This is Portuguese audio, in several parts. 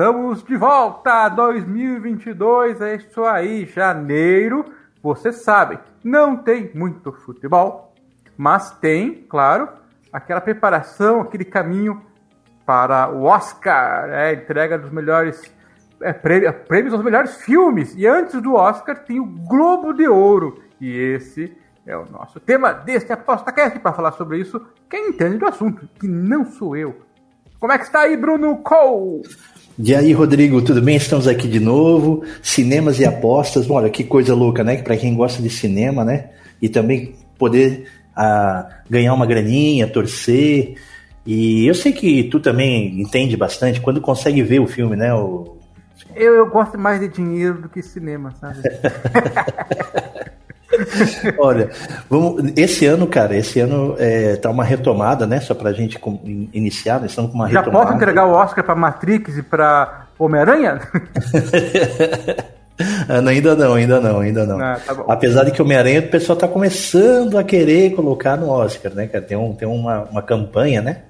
Estamos de volta 2022, é isso aí, janeiro. Você sabe, não tem muito futebol, mas tem, claro, aquela preparação, aquele caminho para o Oscar, é, entrega dos melhores é, prêmios, prêmios aos melhores filmes. E antes do Oscar tem o Globo de Ouro. E esse é o nosso tema deste ApostaCast. Para falar sobre isso, quem entende do assunto, que não sou eu. Como é que está aí, Bruno Cole? E aí, Rodrigo, tudo bem? Estamos aqui de novo. Cinemas e apostas. Olha, que coisa louca, né? Para quem gosta de cinema, né? E também poder ah, ganhar uma graninha, torcer. E eu sei que tu também entende bastante quando consegue ver o filme, né? O... Eu, eu gosto mais de dinheiro do que cinema, sabe? Olha, vamos, esse ano, cara, esse ano é, tá uma retomada, né? Só pra gente com, iniciar, nós estamos com uma Já retomada. posso entregar o Oscar para Matrix e para Homem-Aranha? Ah, ainda não, ainda não, ainda não. Ah, tá. Apesar de que Homem-Aranha o pessoal tá começando a querer colocar no Oscar, né, cara? Tem, um, tem uma, uma campanha, né?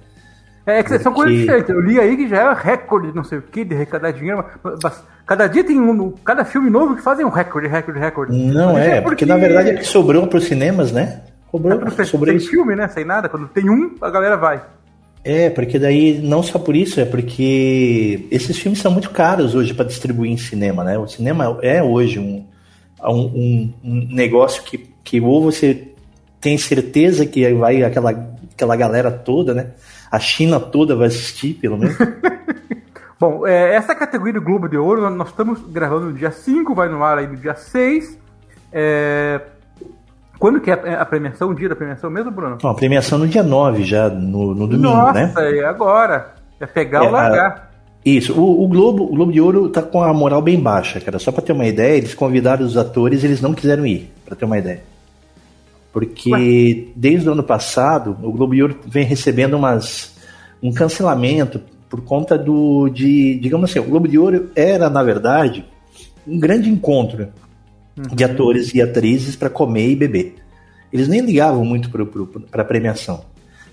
É que são coisas Porque- diferentes. Eu li aí que já é recorde, não sei o que, de arrecadar dinheiro. mas- cada dia tem um. Cada filme novo que fazem um recorde, recorde, recorde. Não Mas é, porque na verdade é que sobrou pros cinemas, né? Sobrou, é sem, sobrou sem filme, né? Sem nada. Quando tem um, a galera vai. É, porque daí não só por isso, é porque esses filmes são muito caros hoje para distribuir em cinema, né? O cinema é hoje um, um, um- um negócio que, que ou você tem certeza que vai aquela, aquela galera toda, né? A China toda vai assistir, pelo menos. Bom, é, essa categoria do Globo de Ouro, nós estamos gravando no dia 5, vai no ar aí no dia 6. É, Quando que é a premiação? O dia da premiação mesmo, Bruno? Bom, a premiação no dia 9 já, no, no domingo, Nossa, né? é agora. É pegar É, ou largar. Isso, o, o Globo, o Globo de Ouro tá com a moral bem baixa, cara. Só pra ter uma ideia, eles convidaram os atores, eles não quiseram ir, pra ter uma ideia. Porque desde o ano passado, o Globo de Ouro vem recebendo umas, um cancelamento por conta do de, digamos assim, o Globo de Ouro era na verdade um grande encontro de atores e atrizes para comer e beber. Eles nem ligavam muito para a premiação,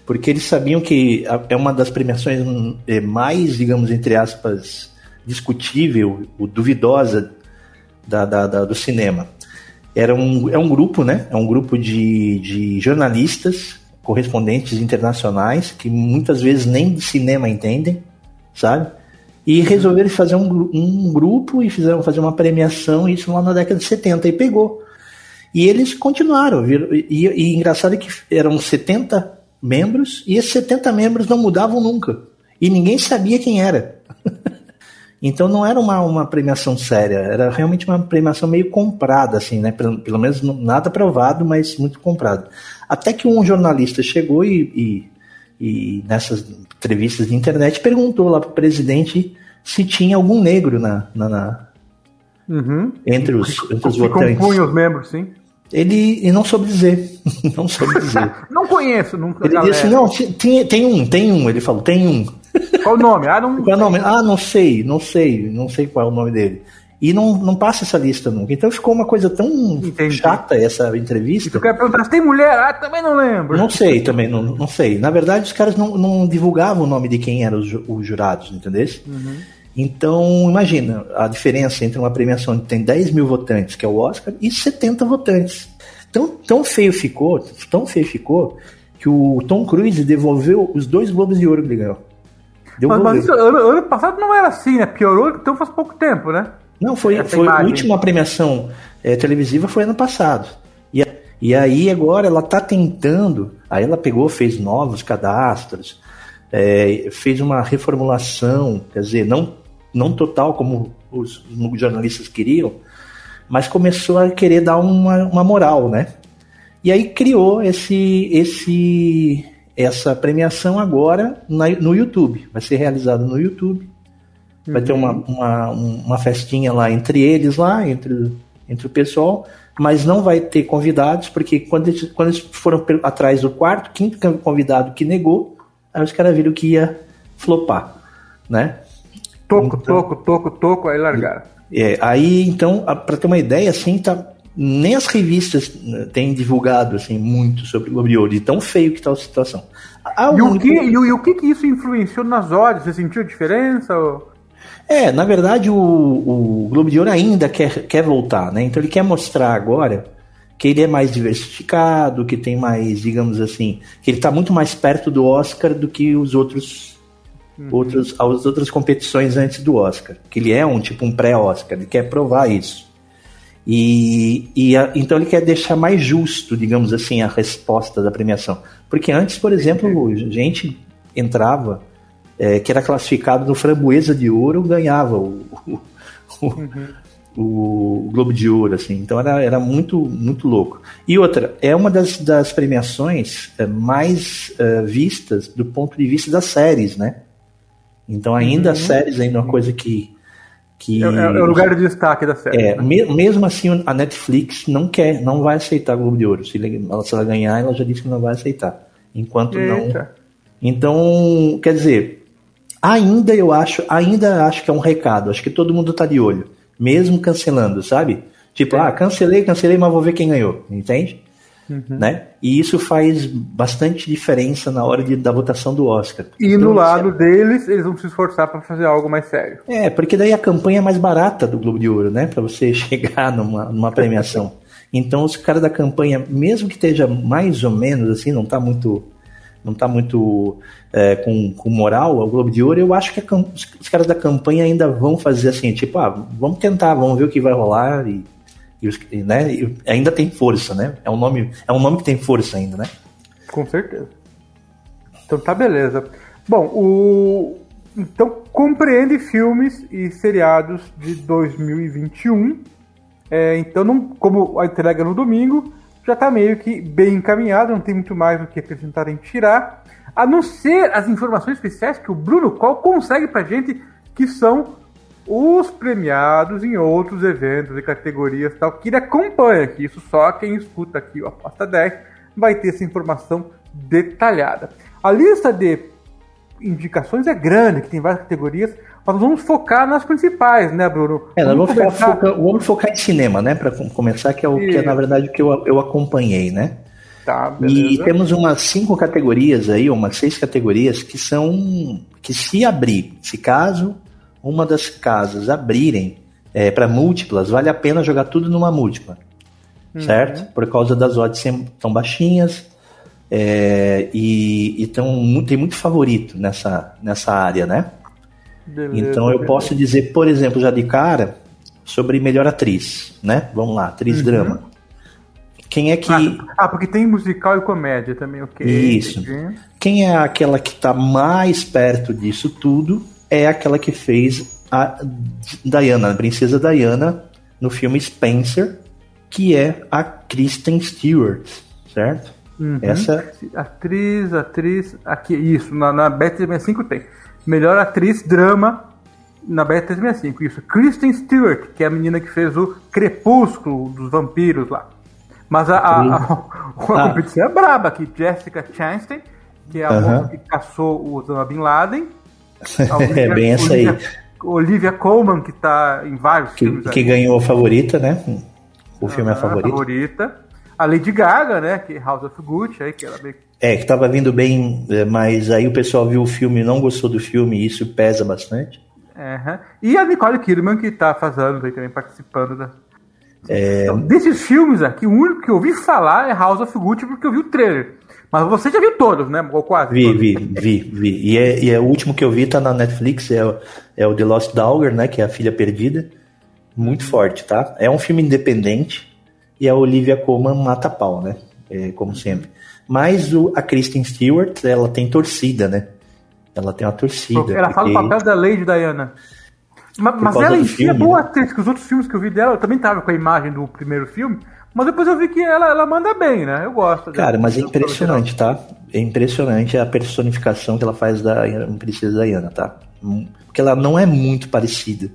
porque eles sabiam que é uma das premiações é, mais, digamos, entre aspas, discutível, ou duvidosa da, da- da- do cinema. Era um, é um grupo, né? É um grupo de, de jornalistas, correspondentes internacionais, que muitas vezes nem de cinema entendem, sabe? E resolveram fazer um, um grupo e fizeram fazer uma premiação, isso lá na década de 70, e pegou. E eles continuaram. E, e, e engraçado é que eram 70 membros, e esses 70 membros não mudavam nunca. E ninguém sabia quem era. Então não era uma, uma premiação séria, era realmente uma premiação meio comprada, assim, né? Pelo, pelo menos nada provado, mas muito comprado. Até que um jornalista chegou e, e, e nessas entrevistas de internet perguntou lá para o presidente se tinha algum negro na, na- na- Uhum. entre os, entre os Que votantes. compunha os membros, sim. Ele, ele não soube dizer, não soube dizer. Não conheço, nunca. Ele galera. disse, não, tem, tem um, tem um, ele falou, tem um. Qual o nome? Ah, não. Qual é o nome? Ah, não sei, não sei, não sei qual é o nome dele. E não, não passa essa lista nunca. Então ficou uma coisa tão Entendi. chata essa E entrevista. tu quer perguntar se tem mulher? Ah, também não lembro. Não sei também, não, não sei. Na verdade, os caras não, não divulgavam o nome de quem eram os, os jurados, entendeu? Então, imagina a diferença entre uma premiação que tem 10 mil votantes, que é o Oscar, e 70 votantes. Tão, tão feio ficou, tão feio ficou, que o Tom Cruise devolveu os dois Globos de Ouro que ele ganhou. Mas, Devolveu. mas isso, ano, ano passado não era assim, né? Piorou, então faz pouco tempo, né? Não, foi, Essa foi a última premiação eh, televisiva foi ano passado. E, e aí agora ela está tentando, aí ela pegou, fez novos cadastros, eh, fez uma reformulação, quer dizer, não, não total como os, os jornalistas queriam, mas começou a querer dar uma, uma moral, né? E aí criou esse, esse, essa premiação agora na- no YouTube. Vai ser realizado no YouTube. Vai ter uma, uma, uma festinha lá entre eles, lá, entre, entre o pessoal, mas não vai ter convidados, porque quando eles, quando eles foram atrás do quarto, quinto convidado que negou, aí os caras viram que ia flopar, né? Toco, toco, toco, toco, aí largaram. É, aí, então, para ter uma ideia, assim, tá, nem as revistas né, têm divulgado assim, muito sobre o Globo de Ouro, de tão feio que tá a situação. E o, que, e, o, e o que que isso influenciou nas odds? Você sentiu diferença? ou- É, na verdade, o, o Globo de Ouro ainda quer, quer voltar, né? Então ele quer mostrar agora que ele é mais diversificado, que tem mais, digamos assim, que ele está muito mais perto do Oscar do que os outros, outros as outras competições antes do Oscar. Que ele é um tipo um pré-Oscar, ele quer provar isso. E, e a- então ele quer deixar mais justo, digamos assim, a resposta da premiação. Porque antes, por exemplo, gente entrava é, que era classificado no Framboesa de Ouro ganhava o, o, o- o Globo de Ouro, assim. Então era, era muito, muito louco. E outra, é uma das, das premiações é, mais é, vistas do ponto de vista das séries, né? Então ainda as séries ainda é uma coisa que... que É, é- é o lugar de destaque da série. é, né? me- mesmo assim, a Netflix não quer, não vai aceitar Globo de Ouro. Se, ela, se ela ganhar, ela já disse que não vai aceitar. Enquanto não. Eita. Então, quer dizer, ainda eu acho, ainda acho que é um recado. Acho que todo mundo tá de olho, mesmo cancelando, sabe? Tipo, ah, cancelei, cancelei, mas vou ver quem ganhou, entende? Né? E isso faz bastante diferença na hora de, da votação do Oscar. E Então, no isso é- lado deles, eles vão se esforçar para fazer algo mais sério. é, porque daí a campanha é mais barata do Globo de Ouro, né? Pra você chegar numa, numa premiação. Então os caras da campanha, mesmo que esteja mais ou menos assim, não tá muito. Não tá muito é, com, com moral ao Globo de Ouro, eu acho que a os caras da campanha ainda vão fazer assim, tipo, ah, vamos tentar, vamos ver o que vai rolar e, e né, e ainda tem força, né? É um nome, é um nome que tem força ainda, né? Com certeza. Então tá beleza. Bom, o. Então compreende filmes e seriados de 2021. É, então, não, como a entrega no domingo, já tá meio que bem encaminhado, não tem muito mais o que apresentar em tirar. A não ser as informações especiais que o Bruno Col consegue pra gente, que são os premiados em outros eventos e categorias tal, que ele acompanha aqui. Isso só quem escuta aqui o Aposta 10 vai ter essa informação detalhada. A lista de indicações é grande, que tem várias categorias, mas nós vamos focar nas principais, né, Bruno? É, nós vamos, começar- focar, focar- vamos focar em cinema, né? Para começar, que é, o, que é na verdade o que eu, eu acompanhei, né? Tá, E temos umas cinco categorias aí, umas seis categorias que são que se abrir, se caso uma das casas abrirem para múltiplas, vale a pena jogar tudo numa múltipla, certo? Por causa das odds tão baixinhas é, e, e tão, tem muito favorito nessa, nessa área, né? Beleza, Então eu beleza. posso dizer, por exemplo, já de cara, sobre melhor atriz, né? Vamos lá, atriz drama. Quem é que. Ah, ah, porque tem musical e comédia também, ok. Isso. entendi. Quem é aquela que está mais perto disso tudo é aquela que fez a Diana, a princesa Diana, no filme Spencer, que é a Kristen Stewart, certo? Uhum. Essa Atriz, atriz. Aqui, isso, na, na Bet365 tem. Melhor atriz drama na Bet365. Isso. Kristen Stewart, que é a menina que fez o Crepúsculo dos Vampiros lá. Mas a, a, a, Ah. competição é braba aqui. Jessica Chastain, que é a moça que caçou o Osama Bin Laden. É bem essa aí. Olivia, Olivia Colman, que tá em vários Que, filmes que aí. ganhou a favorita, né? O filme é a favorita. favorita. A Lady Gaga, né? Que House of Gucci, aí, que ela meio É, que tava vindo bem, é, mas aí o pessoal viu o filme e não gostou do filme, e isso pesa bastante. Aham. E a Nicole Kidman, que tá fazendo aí também, participando da. É, Então, desses filmes aqui, o único que eu ouvi falar é House of Gucci, porque eu vi o trailer. Mas você já viu todos, né? Ou quase. Vi, todos. vi, vi, vi. E é, e é o último que eu vi, tá na Netflix, é, o- é o The Lost Daughter, né? Que é a filha perdida. Muito forte, tá? É um filme independente e a Olivia Colman mata pau, né? É, como sempre. Mas o, a Kristen Stewart, ela tem torcida, né? Ela tem uma torcida. Ela fala o porque- papel da Lady Diana. Ma- Mas, causa ela em si é boa né? atriz, que os outros filmes que eu vi dela, eu também tava com a imagem do primeiro filme, mas depois eu vi que ela, ela manda bem, né? Eu gosto. Cara, mas é impressionante, tá? É impressionante a personificação que ela faz da Princesa Diana, tá? Porque ela não é muito parecida.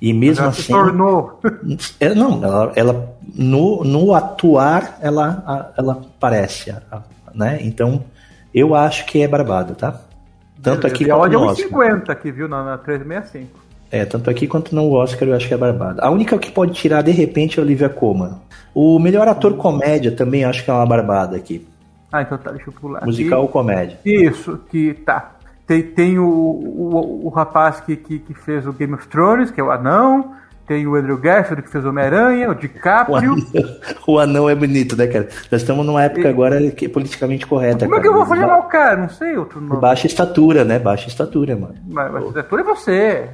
E mesmo ela assim. Se tornou. É, não, ela, ela no, no atuar ela, ela parece, né? Então eu acho que é Barbada, tá? Tanto aqui quanto no Oscar. 50 aqui, viu? Na, na 365. É, tanto aqui quanto no Oscar eu acho que é Barbada. A única que pode tirar de repente é Olivia Colman. O melhor ator comédia também acho que é uma Barbada aqui. Ah, então tá, deixa eu pular. Musical ou comédia? Isso, que tá. Tem, tem o, o, o rapaz que, que, que, fez o Game of Thrones, que é o anão. Tem o Andrew Garfield, que fez o Homem-Aranha, o DiCaprio. O anão, o anão, é bonito, né, cara? Nós estamos numa época e... agora que é politicamente correta. Como cara. é que eu vou fazer mal, cara? Não sei outro nome. Baixa estatura, né? Baixa estatura, mano. Mas, baixa estatura é você.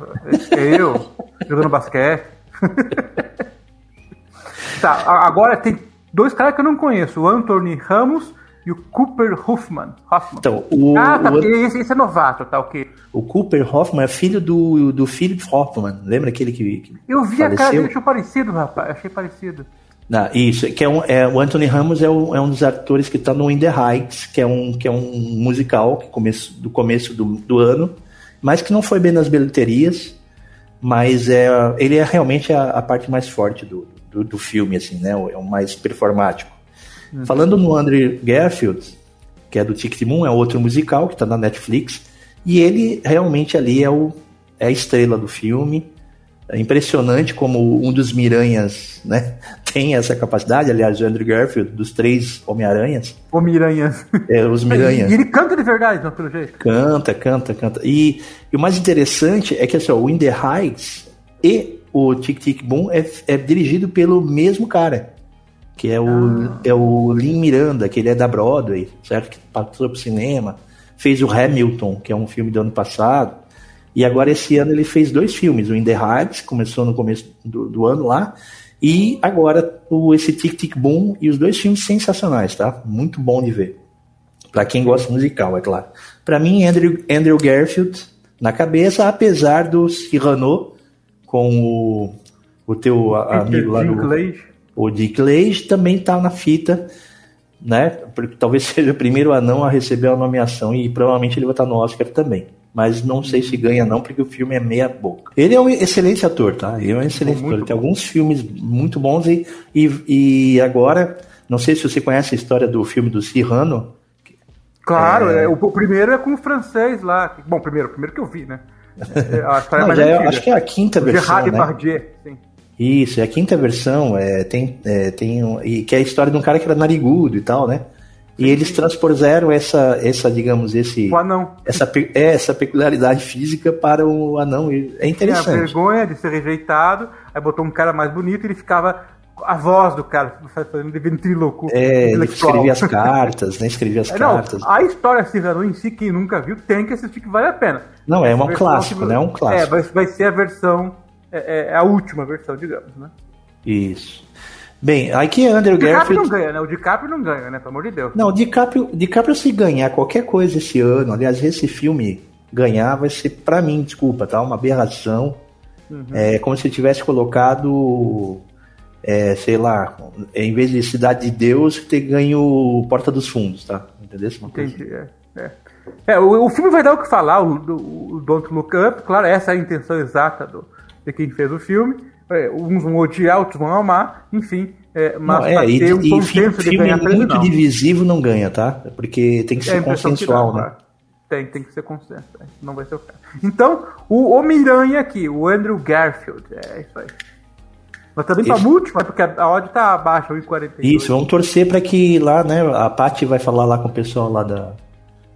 Eu, jogando basquete. tá, agora tem dois caras que eu não conheço. O Anthony Ramos e o Cooper Hoffman. Hoffman. Então, o, ah, tá, o, esse, esse, é novato, tá ok. O Cooper Hoffman é filho do, do Philip Hoffman. Lembra aquele que. que eu vi faleceu? a cara dele, achei parecido, rapaz. Achei parecido. Não, isso, que é, um, é o Anthony Ramos é, um é um dos atores que está no In the Heights, que é um, que é um musical que começo, do começo do, do ano, mas que não foi bem nas bilheterias, mas é, ele é realmente a, a parte mais forte do, do, do filme, assim, né? É o mais performático. Uhum. Falando no Andrew Garfield, que é do Ticket Moon, é outro musical que está na Netflix, e ele realmente ali é, o, é a estrela do filme. É impressionante como um dos Miranhas né, tem essa capacidade. Aliás, o Andrew Garfield, dos três Homem-Aranhas. Homem-Aranhas. É, os Miranhas. E ele canta de verdade, não, pelo jeito. Canta, canta, canta. E, e o mais interessante é que assim, o In The Heights e o Tic Tic Boom é, é dirigido pelo mesmo cara que é o, ah. é o Lin Miranda, que ele é da Broadway, certo? Que passou pro cinema, fez o Hamilton, que é um filme do ano passado, e agora esse ano ele fez dois filmes, o In The Heights, começou no começo do, do ano lá, e agora o, esse Tic Tic Boom, e os dois filmes sensacionais, tá? Muito bom de ver. Para quem gosta musical, é claro. Para mim, Andrew, Andrew Garfield na cabeça, apesar do Cyrano com o, o teu amigo lá do... O Dick Lage também está na fita, né? Porque talvez seja o primeiro anão a receber a nomeação e provavelmente ele vai estar no Oscar também. Mas não sei se ganha não, porque o filme é meia boca. Ele é um excelente ator, tá? Ele é um excelente ator. Ele tem alguns filmes muito bons e, e, e agora, não sei se você conhece a história do filme do Cyrano. Claro, é... É, o, o, primeiro é com o francês lá. Bom, primeiro, primeiro que eu vi, né? É, a história não, mais é, acho que é a quinta o versão, Gerard né? Depardieu, sim. Isso, é a quinta versão, é, tem, é, tem um, e que é a história de um cara que era narigudo e tal, né? E eles transpuseram essa, essa, digamos, esse. O anão. Essa, é, essa peculiaridade física para o anão. É interessante. Tem a vergonha de ser rejeitado, aí botou um cara mais bonito e ele ficava. A voz do cara, fazendo de ventríloco. É, ele escrevia as cartas, né? Escrevia as é, cartas. Não, a história Cyrano em si, quem nunca viu, tem que assistir que vale a pena. Não, é um clássico, né? É um clássico. É, vai, vai ser a versão é, é, é, a última versão, digamos, né? Isso. Bem, aqui é Andrew Garfield... O DiCaprio não ganha, né? O DiCaprio não ganha, né? Pelo amor de Deus. Não, o DiCaprio, DiCaprio se ganhar qualquer coisa esse ano, aliás, esse filme ganhar vai ser, para mim, desculpa, tá? Uma aberração. Uhum. É como se tivesse colocado, é, sei lá, em vez de Cidade de Deus, ter ganho Porta dos Fundos, tá? Entendeu? Uma Entendi, é. é. É, o, o, filme vai dar o que falar, o, o, o Don't Look Up, claro, essa é a intenção exata do, de quem fez o filme. É, uns vão odiar, outros vão amar, enfim. É, mas não, é, ter um e, filme ganhar muito divisivo não ganha, tá? Porque tem que ser é consensual, que dá, né? Tem, tem que ser consenso. É, não vai ser o caso. Então, o Homem-Aranha aqui, o Andrew Garfield, é isso aí. Mas também pra múltipla, porque a odd tá abaixo, 1,42. Isso, vamos torcer para que lá, né, a Paty vai falar lá com o pessoal lá da,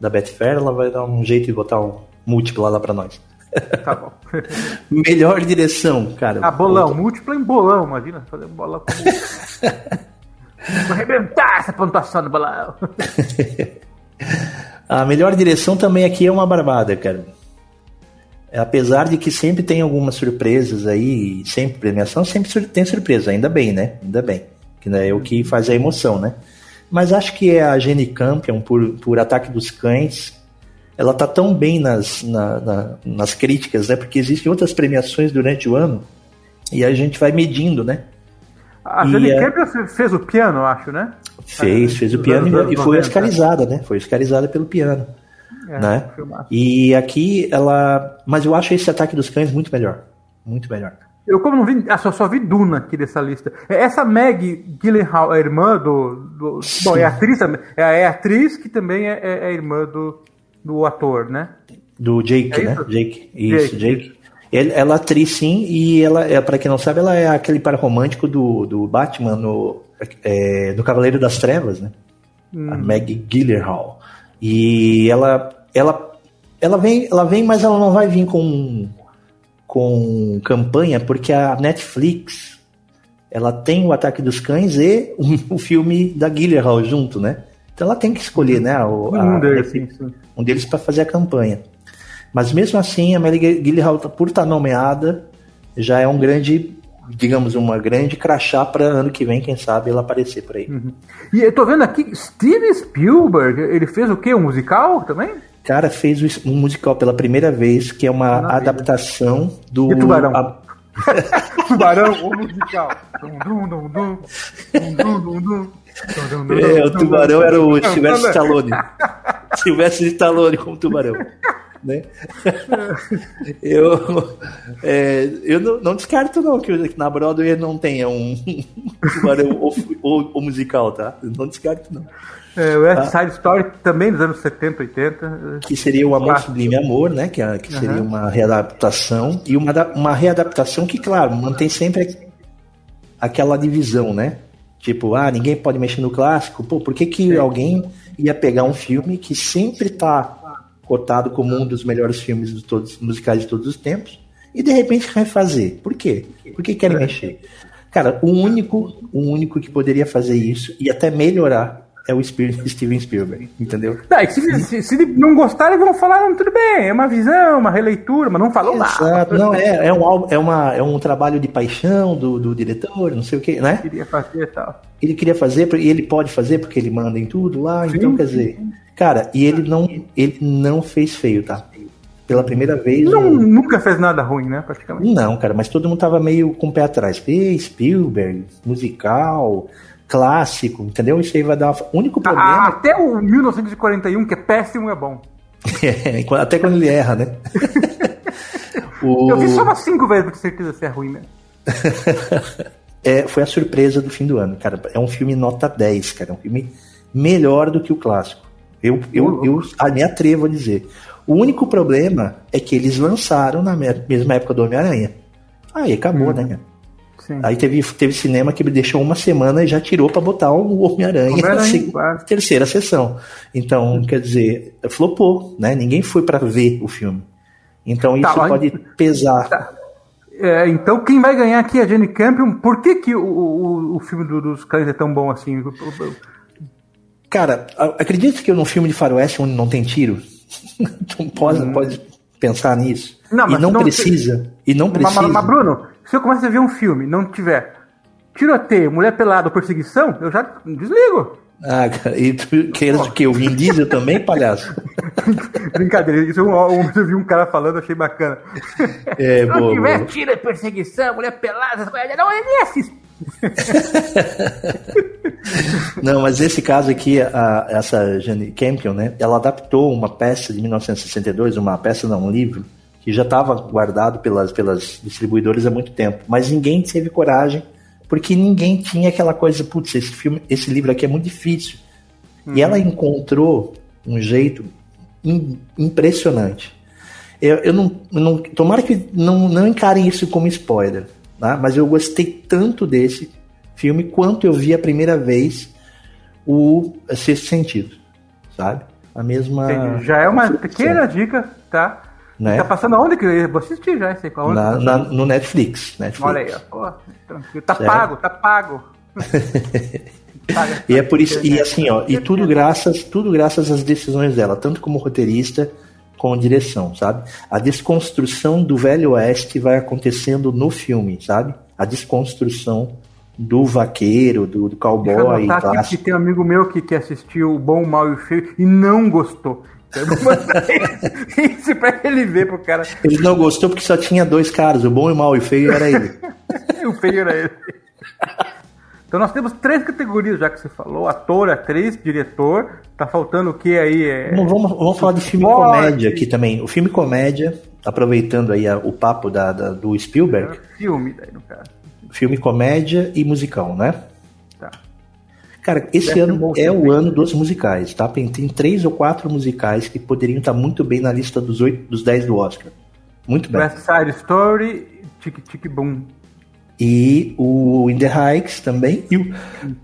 da Betfair, ela vai dar um jeito de botar um múltiplo lá pra nós. Tá bom. Melhor direção, cara. Ah, bolão. Outro... Múltiplo em bolão, imagina. Fazer bolão com Vou arrebentar essa pontuação do bolão. a melhor direção também aqui é uma barbada, cara. Apesar de que sempre tem algumas surpresas aí, sempre premiação, sempre tem surpresa, ainda bem, né? Ainda bem. Que é o que faz a emoção, né? Mas acho que é a Jenny Campion por, por Ataque dos Cães, ela tá tão bem nas, na, na, nas críticas, né? Porque existem outras premiações durante o ano e a gente vai medindo, né? A Jenny é... fez o piano, acho, né? Fez, fez o piano e, foi oscarizada, né? Foi oscarizada pelo piano. É, né? E aqui ela. Mas eu acho esse ataque dos cães muito melhor. Muito melhor. Eu como não vi, ah, só, só vi Duna aqui dessa lista. É, Essa Meg Gyllenhaal é irmã do, do bom, é atriz também, é, é atriz que também é, é- é irmã do, do ator, né? Do Jake, É né? Jake. Isso, Jake, Jake. Ele- ela é atriz sim, e ela, é, para quem não sabe, ela é aquele par romântico do, do Batman no, é, no Cavaleiro das Trevas, né? A Meg Gyllenhaal. E ela, ela, ela vem, ela vem, mas ela não vai vir com com campanha, porque a Netflix ela tem o Ataque dos Cães e o, o filme da Gyllenhaal junto, né? Então ela tem que escolher, né? O, a- Um deles, sim, sim. Um deles para fazer a campanha. Mas mesmo assim, a Mary Gyllenhaal, por estar nomeada, já é um grande, digamos, uma grande crachá para ano que vem, quem sabe, ela aparecer por aí. E eu tô vendo aqui, Steven Spielberg, ele fez o quê? Um musical também? O cara fez um musical pela primeira vez, que é uma Maravilha. adaptação do. E Tubarão? a- Tubarão ou musical? Dum, dum, dum, É, o tubarão era o não, Stallone. Silvestre Stallone como tubarão. Né? Eu, é, eu não, não descarto não que na Broadway não tenha um, tubarão ou, ou- ou musical, tá? Não descarto não. É, o West Side Story também dos anos 70, 80. Que seria o Amor Ah. Sublime Amor, né? Que, é- que seria Aham. uma readaptação. E uma, uma readaptação que, claro, mantém sempre aquela divisão, né? Tipo, ah, ninguém pode mexer no clássico. Pô, por que, que alguém ia pegar um filme que sempre tá cotado como um dos melhores filmes de todos, musicais de todos os tempos e de repente refazer? Por quê? Por que querem mexer? Cara, o único, o único que poderia fazer isso e até melhorar é o Steven Spielberg, entendeu? Tá, e se, se, se não gostarem, vão falar, não, tudo bem, é uma visão, uma releitura, mas não falou nada. Exato. Não, é, é, um, é, uma, é um trabalho de paixão do, do diretor, não sei o que, né? Queria fazer e tal. Ele queria fazer, e ele pode fazer porque ele manda em tudo lá, então quer dizer. Cara, e ele não, ele não fez feio, tá? Pela primeira vez. Não, o- nunca fez nada ruim, né, praticamente. Não, cara, mas todo mundo tava meio com o pé atrás. Ei, Spielberg, musical, clássico, entendeu? Isso aí vai dar. O único Ah, problema. até o 1941, que é péssimo, é bom. É, até quando ele erra, né? O- Eu vi só umas cinco vezes ter certeza se é ruim, né? é, foi a surpresa do fim do ano, cara. É um filme nota 10, cara. É um filme melhor do que o clássico. Eu, eu, eu ah, me atrevo a dizer. O único problema é que eles lançaram na me- mesma época do Homem-Aranha. Aí acabou, né? cara? Sim. Aí teve, teve cinema que me deixou uma semana e já tirou pra botar o Homem-Aranha na Homem-Aranha, seg- claro. terceira sessão. Então, quer dizer, flopou, né? Ninguém foi pra ver o filme. Então isso Tá, mas- pode pesar. É, então quem vai ganhar aqui é a Jenny Campion. Por que, que o, o, o filme do- dos cães é tão bom assim? Cara, a- acredita que num filme de faroeste onde não tem tiro? não pode, pode pensar nisso. Hum. Não, e mas não não- precisa. E não Mas, precisa. mas, mas, Bruno, se eu começar a ver um filme e não tiver tiroteio, mulher pelada ou perseguição, eu já desligo. Ah, cara, e tu queres o quê? O Vin Diesel também, palhaço? Brincadeira, isso eu, eu, eu vi um cara falando, achei bacana. É, Se não boa, tiver boa. tiro, perseguição, mulher pelada, não, eu nem assisto. Não, mas esse caso aqui, a- essa Jane Campion, né? Ela adaptou uma peça de 1962, uma peça não, um livro, que já estava guardado pelas, pelas distribuidoras há muito tempo. Mas ninguém teve coragem, porque ninguém tinha aquela coisa, putz, esse filme, esse livro aqui é muito difícil. E ela encontrou um jeito im- impressionante. Eu, eu não, não. Tomara que não, não encarem isso como spoiler, tá? mas eu gostei tanto desse filme quanto eu vi a primeira vez o Sexto Sentido, sabe? A mesma. Entendi. Já é uma pequena dica, tá? Né? Tá passando aonde que eu vou assistir já esse qual Na, na- no Netflix. Netflix. Olha aí, ó. Pô, tranquilo. Tá Certo. pago, tá pago. E é por isso, e assim, ó, e tudo graças, tudo graças às decisões dela, tanto como roteirista como direção, sabe? A desconstrução do Velho Oeste vai acontecendo no filme, sabe? A desconstrução do vaqueiro, do, do Deixa eu cowboy aqui que tem um amigo meu que, que assistiu o Bom, o Mal e o Feio e não gostou. Eu mandar isso pra ele ver pro cara. Ele não gostou porque só tinha dois caras, o bom e o mal, e o feio era ele. O feio era ele. Então nós temos três categorias, já que você falou: ator, atriz, diretor. Tá faltando o que aí? É... Não, vamos, vamos falar de filme comédia aqui também. O filme comédia, aproveitando aí a- o papo da, da- do Spielberg, Filme, daí, no caso. filme comédia e musical, né? Tá. Cara, esse ano é o ano dos musicais, tá? Tem tem três ou quatro musicais que poderiam estar muito bem na lista dos oito, dos 10 do Oscar. Muito bem. West Side Story, Tic Tic Boom. E o In the Heights também. E o,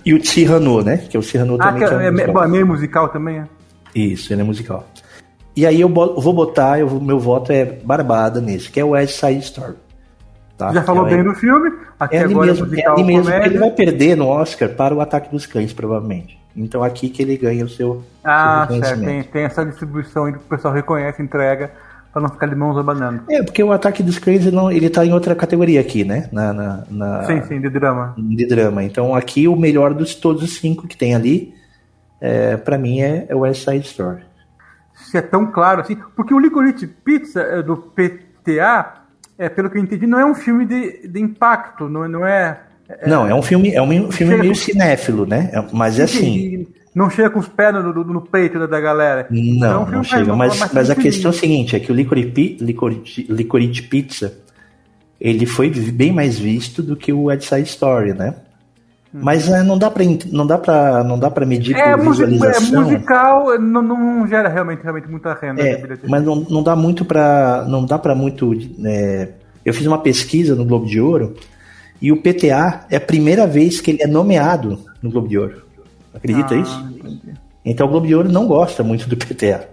e o Cyrano, né? Que é o Cyrano Ah, também. que é é, musical. bom, é meio musical também, é? Isso, ele é musical. E aí eu vou botar, eu meu voto é barbada nesse, que é o West Side Story. Tá? Já falou Que é- bem do filme, aqui É agora mesmo, é ali mesmo. Ele vai perder no Oscar para o Ataque dos Cães, provavelmente. Então aqui que ele ganha o seu, Ah, seu certo, tem, tem essa distribuição aí que o pessoal reconhece, entrega, pra não ficar de mãos abanando. É, porque o Ataque dos Cães ele, não, ele tá em outra categoria aqui, né? Na, na, na- Sim, sim, de drama. de drama. Então aqui o melhor dos todos os cinco que tem ali, é, para mim é, é o West Side Story. Se é tão claro assim. Porque o Licorice Pizza é, do PTA, é, pelo que eu entendi, não é um filme de, de impacto, não, não é. é Não, é um filme, é um filme meio com- cinéfilo, né? É- Mas é assim. Não chega com os pés no, no, no peito da, galera. Então, é Não, não chega. Mas, mais mas a questão é a seguinte: é que o Licorice, Licorice, Licorice Pizza ele foi bem mais visto do que o West Side Story, né? Mas é, não dá para não dá para não dá para medir É, por é visualização. musical, não, não gera realmente, realmente muita renda. É, bilheteria. mas não, não dá muito para não dá para muito. é, eu fiz uma pesquisa no Globo de Ouro e o PTA é a primeira vez que ele é nomeado no Globo de Ouro. Acredita Ah, isso? entendi. Então o Globo de Ouro não gosta muito do PTA.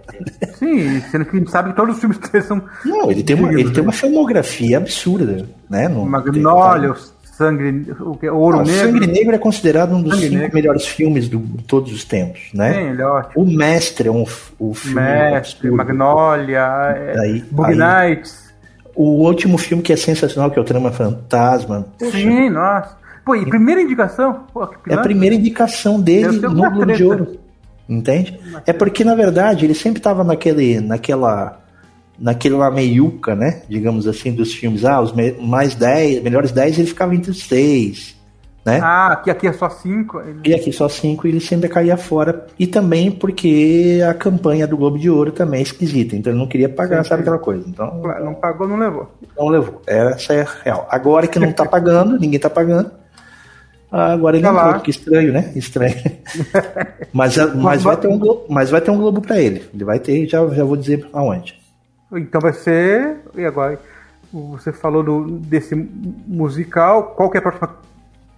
Sim, sendo que a gente sabe que todos os filmes dele são Não, ele tem uma, ele tem uma filmografia absurda, né? Não, Magnolia, o Sangue, o que, Ouro Não, Negro. Sangue Negro é considerado um dos Sangue cinco Negro. melhores filmes do- de todos os tempos, né? Sim, ele é ótimo. O Mestre é um o filme Mestre, absurdo. Magnolia, é, Aí- Bug Nights. O último filme que é sensacional, que é o Trama Fantasma. Sim, nossa. Pô, e primeira indicação? Pô, é a primeira indicação dele no Globo de. Ouro. Entende? É porque, na verdade, ele sempre estava naquele, naquela, naquela meiuca, né? Digamos assim, dos filmes. Ah, os mais 10, melhores 10, ele ficava entre os seis, né? Ah, aqui, aqui é só cinco. Ele- E aqui só cinco e ele sempre caía fora. E também porque a campanha do Globo de Ouro também é esquisita. Então ele não queria pagar, Sim, sabe aquela coisa. Então Não pagou, não levou. não levou. Essa é real. Agora que não tá pagando, ninguém tá pagando. Agora ele Tá entrou, que estranho, né? Estranho. mas, mas, vai ter um globo, mas vai ter um globo pra ele. Ele vai ter, já, já vou dizer aonde. Então vai ser. E agora? Você falou do, desse musical. Qual que é a próxima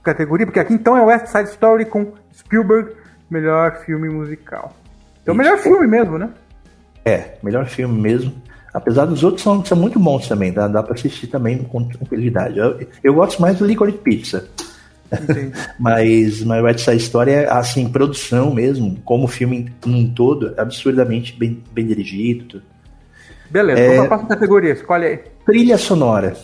categoria? Porque aqui então é West Side Story com Spielberg, melhor filme musical. Então, melhor filme mesmo, né? É, melhor filme mesmo. Apesar dos outros são, são muito bons também, dá, dá pra assistir também com tranquilidade. Eu, eu gosto mais do Licorice Pizza. Mas, mas West Side Story é, assim, produção mesmo, como filme num todo, absurdamente bem, bem dirigido. Beleza, É. vamos pra próxima categoria. Escolhe aí. Trilha sonora.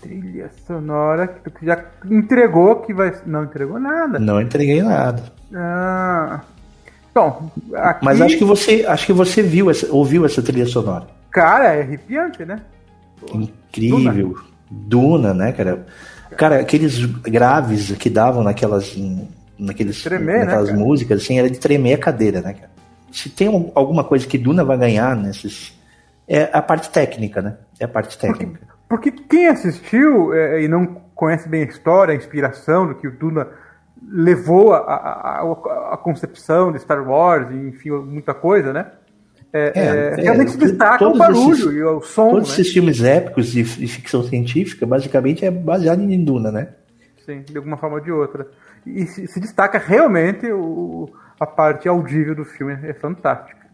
Trilha sonora que tu já entregou que vai. Não entregou nada. Não entreguei nada. Ah. Bom, aqui. Mas acho que você, acho que você viu essa, ouviu essa trilha sonora. Cara, é arrepiante, né? Incrível. Duna, né, cara? Cara, aqueles graves que davam naquelas, naqueles, Tremer, né, naquelas cara? músicas, assim, era de tremer a cadeira, né, cara? Se tem um- alguma coisa que Duna vai ganhar nesses. É a parte técnica, né? É a parte técnica. Porque quem assistiu é, e não conhece bem a história, a inspiração do que o Duna levou a, a, a- a concepção de Star Wars, enfim, muita coisa, né? É, É, é, é, realmente se destaca o barulho esses- e o som, Todos né? esses filmes épicos de, de ficção científica, basicamente, é baseado em Duna, né? Sim, de alguma forma ou de outra. E se, se destaca realmente o, a parte audível do filme, é fantástica.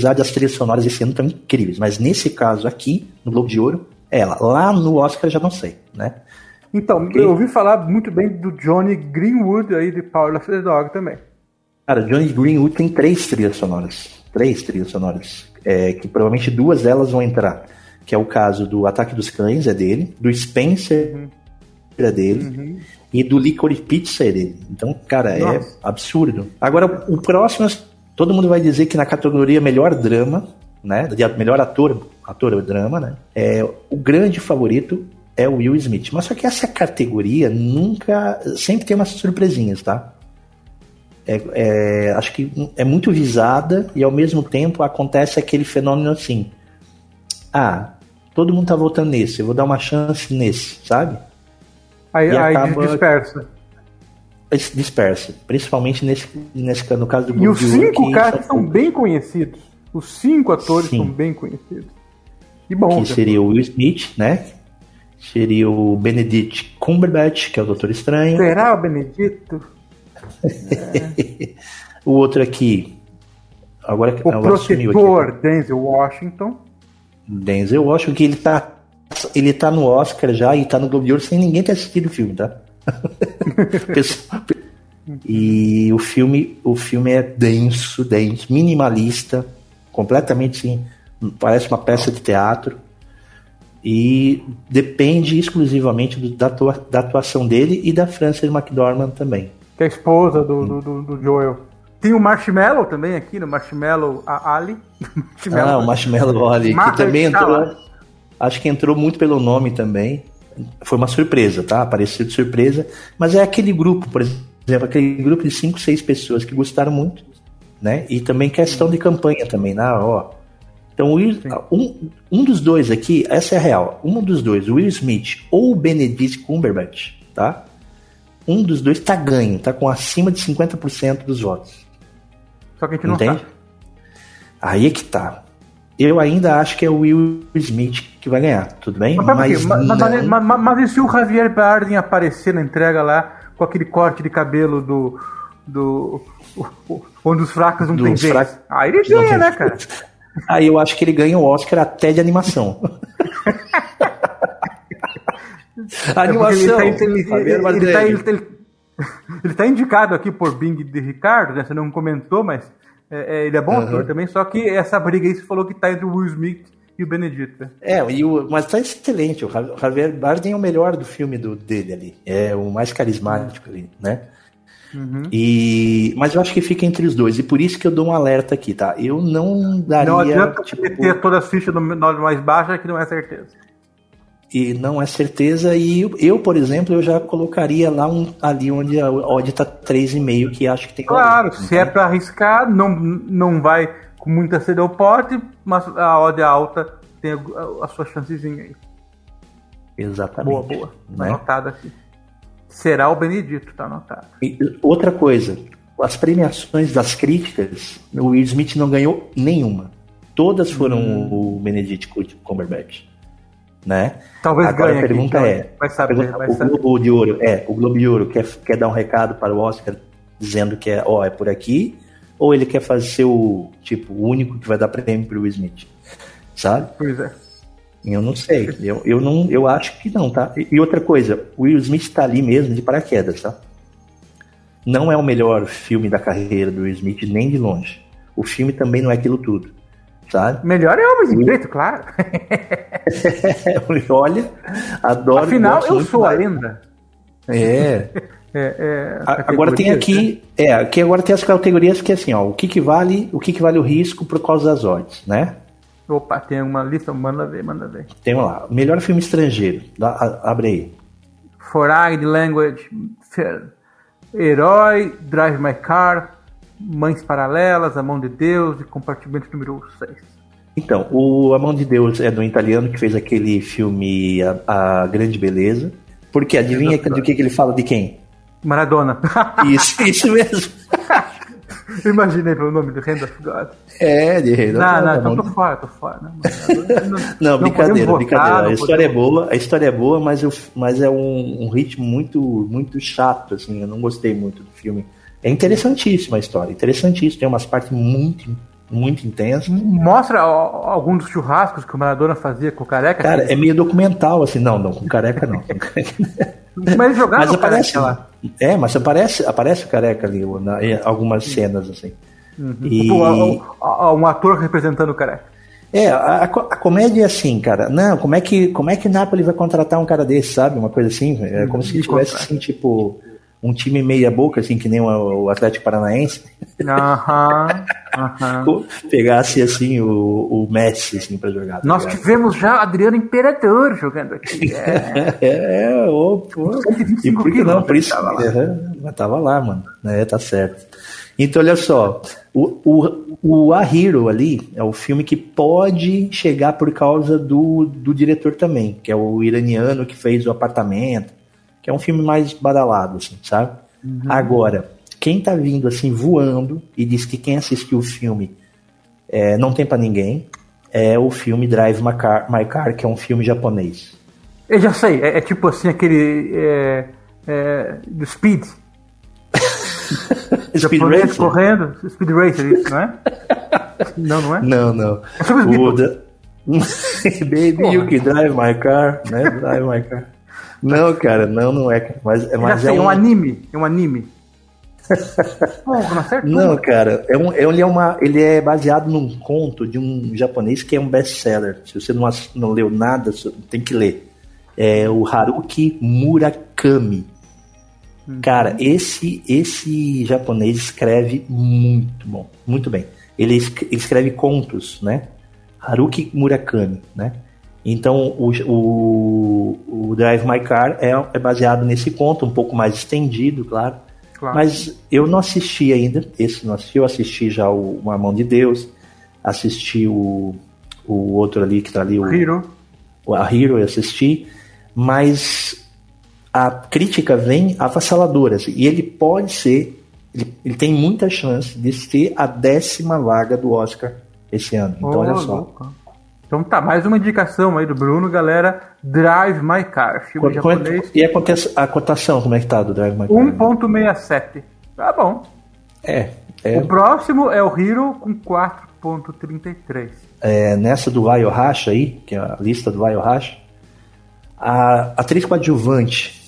Apesar das trilhas sonoras esse ano estão incríveis, mas nesse caso aqui, no Globo de Ouro, é ela. Lá no Oscar já não sei, né? Então, Ok. eu ouvi falar muito bem do Johnny Greenwood aí de Power of the Dog também. Cara, Johnny Greenwood tem três trilhas sonoras. Três trilhas sonoras. É, que provavelmente duas delas vão entrar. Que é o caso do Ataque dos Cães, é dele. Do Spencer, é dele. E do Licorice Pizza é dele. Então, cara, é Nossa. absurdo. Agora, o próximo, todo mundo vai dizer que na categoria melhor drama, né? de Melhor ator, ator drama, né? É, o grande favorito é o Will Smith. Mas só que essa categoria nunca. Sempre tem umas surpresinhas, tá? É, é, acho que é muito visada e ao mesmo tempo acontece aquele fenômeno assim. Ah, todo mundo tá votando nesse, eu vou dar uma chance nesse, sabe? Aí, E aí acaba- dispersa. Esse Dispersa, principalmente nesse, nesse no caso do E Globo os cinco caras são bem conhecidos. Os cinco atores Sim. são bem conhecidos. E bom, que seria o Will Smith, né? Seria o Benedict Cumberbatch, que é o Doutor Estranho. será o Benedito? O outro aqui, agora, O agora protetor aqui. Denzel Washington. Denzel Washington, que ele tá, ele tá no Oscar já e tá no Globo de Ouro sem ninguém ter assistido o filme, tá? E o filme, o filme é denso, denso, minimalista, completamente assim, parece uma peça de teatro e depende exclusivamente do- da, da atuação dele e da Frances McDormand também. que é a esposa do, do, do- do Joel. Tem o Marshmallow também aqui, no Marshmallow Ali. Ah, o Marshmallow Ali, que também entrou. Acho que entrou muito pelo nome também. Foi uma surpresa, tá? Apareceu de surpresa. Mas é aquele grupo, por exemplo, aquele grupo de cinco, seis pessoas que gostaram muito, né? E também questão de campanha também, né? Ó. Então, um, um dos dois aqui, essa é a real. Um dos dois, o Will Smith ou o Benedict Cumberbatch, tá? Um dos dois tá ganho, tá com acima de 50% dos votos. Só que a gente não Entende? sabe. Aí é que tá. Eu ainda acho que é o Will Smith que vai ganhar, tudo bem? Mas? Mas, mas, não- mas, mas- mas- mas e se o Javier Bardem aparecer na entrega lá com aquele corte de cabelo do. do onde os fracos não Dos tem vez? fracos- Aí ele ganha, né, cara? Aí eu acho que ele ganha o Oscar até de animação. animação. É Ele, tá, ele, tá, ele, ele- ele tá indicado aqui por Bing de Ricardo, né? Você não comentou, mas é, é, ele é bom Uhum. ator também. Só que essa briga aí você falou que tá entre o Will Smith e o Benedito. É, e o, mas tá excelente. O Jav- Javier Bardem é o melhor do filme do, dele ali. É o mais carismático ali, né? Uhum. E, mas eu acho que fica entre os dois. E por isso que eu dou um alerta aqui, tá? Eu não daria. Não adianta tipo, meter todas as fichas no menor mais baixa que não é certeza. E não é certeza. E eu, por exemplo, eu já colocaria lá um, ali onde a odd tá 3,5, que acho que tem Claro, se é pra arriscar, não, não vai com muita sede ao pote, mas a odd alta tem a, a sua chancezinha aí. Exatamente. Boa, boa. Tá né? anotado aqui. Será o Benedito, tá anotado. E outra coisa, as premiações das críticas, o Will Smith não ganhou nenhuma. Todas foram Hum. o Benedict Cumberbatch, né? Talvez Agora ganhe a pergunta aqui, é, então, vai saber, pergunta- vai o saber. Globo de Ouro, é, o Globo de Ouro quer, quer dar um recado para o Oscar dizendo que é, ó, é por aqui, ou ele quer fazer ser o tipo o único que vai dar prêmio para o Will Smith, sabe? Pois é. Eu não sei. Eu, eu não, eu acho que não, tá? E, e outra coisa, o Will Smith tá ali mesmo de paraquedas, tá? Não é o melhor filme da carreira do Will Smith, nem de longe. O filme também não é aquilo tudo, sabe? Melhor é Homens em Preto, claro. Olha, adoro. Afinal, eu sou a mais. lenda. É. É, é, A- Agora tem categorias, né? aqui, é, aqui agora tem as categorias que é assim, ó, o que que vale, o que que vale o risco por causa das odds, né? Opa, tem uma lista, manda ver, manda ver. Tem lá, melhor filme estrangeiro. A- abre aí. Foreign Language. Herói, Drive My Car, Mães Paralelas, A Mão de Deus e Compartimento número 6. Então, o A Mão de Deus é do italiano que fez aquele filme A, A Grande Beleza. Porque adivinha do que, que ele fala de quem? Maradona. Isso, isso mesmo. Imaginei pelo nome do Hand of God. É, de rei. Não, não, A então tô fora, tô fora. Não, não, Não, brincadeira, podemos brincadeira. votar, a não história podemos- é boa, a história é boa, mas, eu, mas é um, um ritmo muito, muito chato, assim. Eu não gostei muito do filme. É interessantíssima a história, interessantíssima. Tem umas partes muito, muito intensas. Mostra algum dos churrascos que o Maradona fazia com o careca. Cara, é meio documental, assim. Não, não, com careca não. Mas ele jogava mas o careca aparece lá. É, mas aparece, aparece o careca ali, na, em algumas cenas, assim. E- Tipo, um ator representando o careca. É, a, a co- a comédia é assim, cara. Não, como é que como é que Napoli vai contratar um cara desse, sabe? Uma coisa assim. É como se E tivesse contrata. assim, tipo, um time meia boca, assim, que nem o, Atlético Paranaense, Aham, aham. pegasse assim o, o Messi assim, para jogar. tá Nós tivemos já Adriano Imperador jogando aqui. É. É, é, pô. E 125 por que não? quilos, Por isso tava lá. Tava lá, mano. É, tá certo. Então, olha só. O, o, o A Hero ali é o filme que pode chegar por causa do, do diretor também, que é o iraniano que fez o apartamento, que é um filme mais badalado, assim, sabe? Agora, quem tá vindo assim voando e diz que quem assistiu o filme é, não tem pra ninguém, é o filme Drive My Car, My Car, que é um filme japonês. Eu já sei, é, é tipo assim aquele. É, é, do Speed. Speed Racer? correndo. Speed Racer, isso, não é? não, não é? Não, não. É sobre os Baby, you can drive my car, né? Drive my car. Não, cara, não, não é. Mas, mas sei, é um... um. anime. É um anime. Não cara, é um, é, ele, é uma, ele é baseado num conto de um japonês que é um best-seller. Se você não, não leu nada, tem que ler. É o Haruki Murakami. Cara, esse esse japonês escreve muito bom, muito bem. Ele escreve contos, né? Haruki Murakami, né? Então o, o, o Drive My Car é, é baseado nesse conto, um pouco mais estendido, claro. Claro. Mas eu não assisti ainda, esse não assisti, eu assisti já o Uma Mão de Deus, assisti o, o outro ali que tá ali, o, Hiro. o A Hero eu assisti, mas a crítica vem avassaladora. assim, E ele pode ser, ele, ele tem muita chance de ser a décima vaga do Oscar esse ano. Então, Ô, olha só. louco. Então tá, mais uma indicação aí do Bruno, galera. Drive My Car, filme Quanto- quanto- japonês. e a, cota- a cotação, como é que tá do Drive My Car? 1.67. Tá bom. É, é, O próximo é o Hiro com 4.33. é, nessa do Vai Racha aí, que é a lista do Vai Racha, a atriz coadjuvante.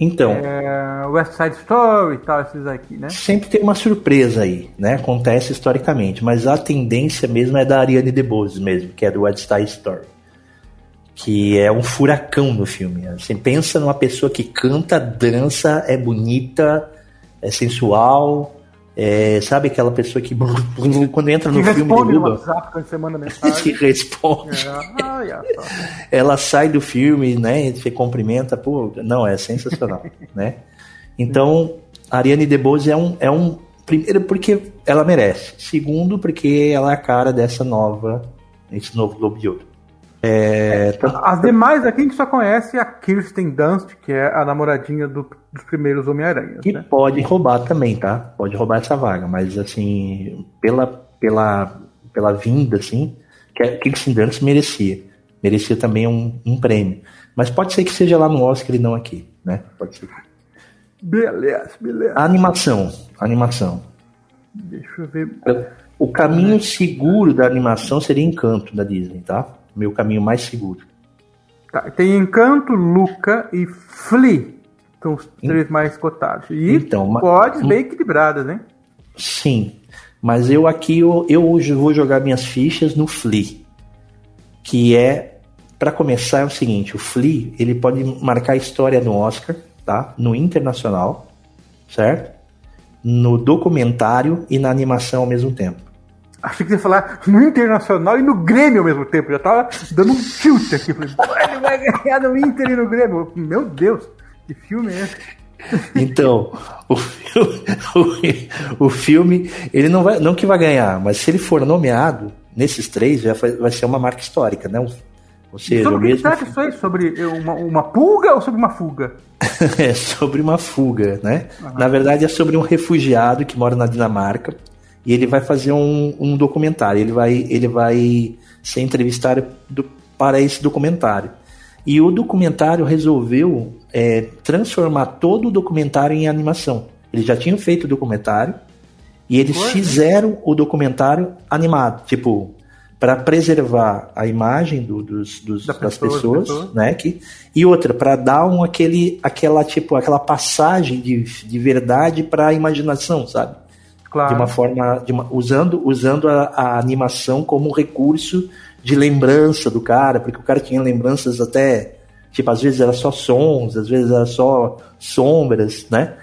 Então, É, West Side Story e tal, esses aqui, né? sempre tem uma surpresa aí, né? Acontece historicamente, mas a tendência mesmo é da Ariane DeBose mesmo, que é do West Side Story. Que é um furacão no filme. Você pensa numa pessoa que canta, dança, é bonita, é sensual, é, sabe aquela pessoa que quando entra no filme responde no WhatsApp quando você manda mensagem. responde. É, só. ela sai do filme, né? Você cumprimenta, pô, não, é sensacional, né? Então, a Ariane DeBose é um, é um. Primeiro, porque ela merece. Segundo, porque ela é a cara dessa nova. Esse novo Globo de Ouro. É, tanto- As demais aqui a gente só conhece a Kirsten Dunst, que é a namoradinha do- dos primeiros Homem-Aranhas, que né? pode roubar também, tá? Pode roubar essa vaga, mas assim, pela, pela, pela vinda, assim, que a Kirsten Dunst merecia. Merecia também um, um prêmio. Mas pode ser que seja lá no Oscar e não aqui, né? Pode ser. Beleza, beleza. A animação. a animação. Deixa eu ver. O caminho seguro da animação seria Encanto da Disney, tá? Meu caminho mais seguro. Tá, tem Encanto, Luca e Flea. São os três mais cotados. E Então, odds bem equilibradas, hein? Sim, mas eu aqui eu, eu hoje vou jogar minhas fichas no Flea, que é para começar é o seguinte, o Flea ele pode marcar a história no Oscar, tá? No internacional, certo? No documentário e na animação ao mesmo tempo. Achei que você ia falar no Internacional e no Grêmio ao mesmo tempo. Já tava dando um tilt aqui. Falei, "Pô, ele vai ganhar no Inter e no Grêmio. Meu Deus, que filme é esse? Então, o filme, o, o filme, ele não vai, não que vai ganhar, mas se ele for nomeado nesses três, já vai, vai ser uma marca histórica, né? Ou seja, sobre o que mesmo trata isso aí? Sobre uma, uma pulga ou sobre uma fuga? é sobre uma fuga, né? Na verdade, é sobre um refugiado que mora na Dinamarca e ele vai fazer um, um documentário. Ele vai, ele vai ser entrevistado do- para esse documentário. E o documentário resolveu é, transformar todo o documentário em animação. Eles já tinham feito o documentário e eles fizeram o documentário animado, tipo para preservar a imagem do- dos, dos- Da das pessoa, pessoas, das pessoas. né? Que, e outra para dar um aquele aquela tipo aquela passagem de, de verdade para a imaginação, sabe? Claro. de uma forma de uma- usando usando a, a animação como um recurso de lembrança do cara porque o cara tinha lembranças até tipo às vezes era só sons às vezes era só sombras né